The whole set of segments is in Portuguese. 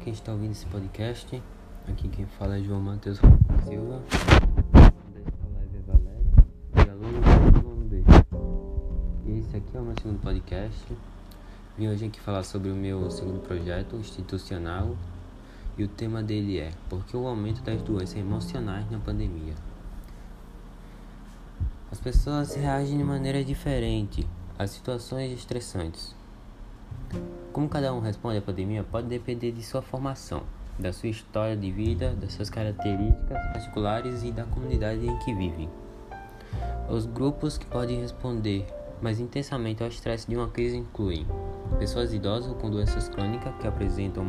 quem está ouvindo esse podcast. Aqui quem fala é João Matheus Silva. Desta live é Valéria e aluno do nome B. E esse aqui é o meu segundo podcast. Vim hoje aqui falar sobre o meu segundo projeto institucional. E o tema dele é Por que o aumento das doenças emocionais na pandemia? As pessoas reagem de maneira diferente às situações estressantes. Como cada um responde à pandemia pode depender de sua formação, da sua história de vida, das suas características particulares e da comunidade em que vivem. Os grupos que podem responder mais intensamente ao estresse de uma crise incluem pessoas idosas com doenças crônicas que apresentam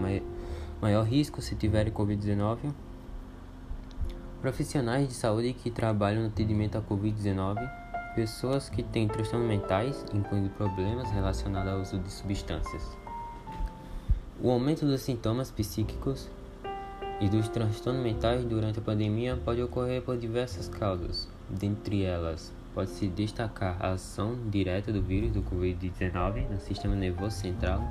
maior risco se tiverem Covid-19, profissionais de saúde que trabalham no atendimento à Covid-19, pessoas que têm transtornos mentais, incluindo problemas relacionados ao uso de substâncias. O aumento dos sintomas psíquicos e dos transtornos mentais durante a pandemia pode ocorrer por diversas causas. Dentre elas, pode-se destacar a ação direta do vírus do Covid-19 no sistema nervoso central,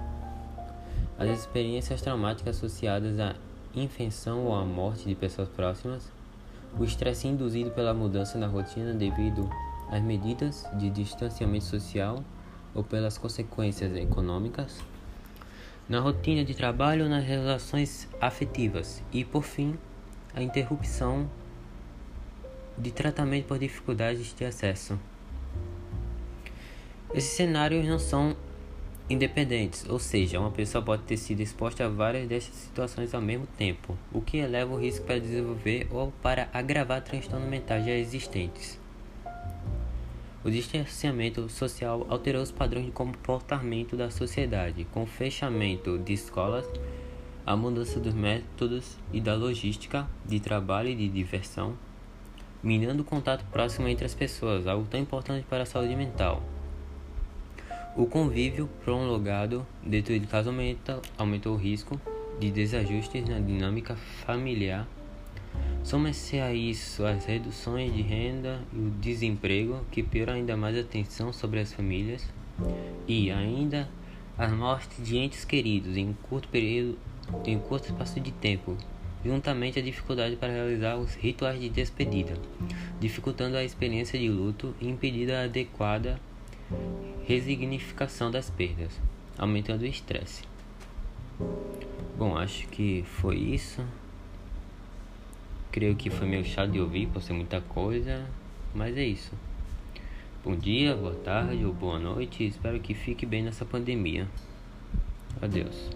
as experiências traumáticas associadas à infecção ou à morte de pessoas próximas, o estresse induzido pela mudança na rotina devido às medidas de distanciamento social ou pelas consequências econômicas na rotina de trabalho ou nas relações afetivas e, por fim, a interrupção de tratamento por dificuldades de acesso. Esses cenários não são independentes, ou seja, uma pessoa pode ter sido exposta a várias dessas situações ao mesmo tempo, o que eleva o risco para desenvolver ou para agravar transtornos mentais já existentes. O distanciamento social alterou os padrões de comportamento da sociedade, com o fechamento de escolas, a mudança dos métodos e da logística de trabalho e de diversão, minando o contato próximo entre as pessoas, algo tão importante para a saúde mental. O convívio prolongado dentro de casa aumenta, aumentou o risco de desajustes na dinâmica familiar Soma-se a isso as reduções de renda e o desemprego, que pioram ainda mais a tensão sobre as famílias, e ainda as mortes de entes queridos em curto período, em curto espaço de tempo, juntamente a dificuldade para realizar os rituais de despedida, dificultando a experiência de luto e impedindo a adequada resignificação das perdas, aumentando o estresse. Bom, acho que foi isso. Creio que foi meio chato de ouvir por ser muita coisa, mas é isso. Bom dia, boa tarde ou boa noite. Espero que fique bem nessa pandemia. Adeus.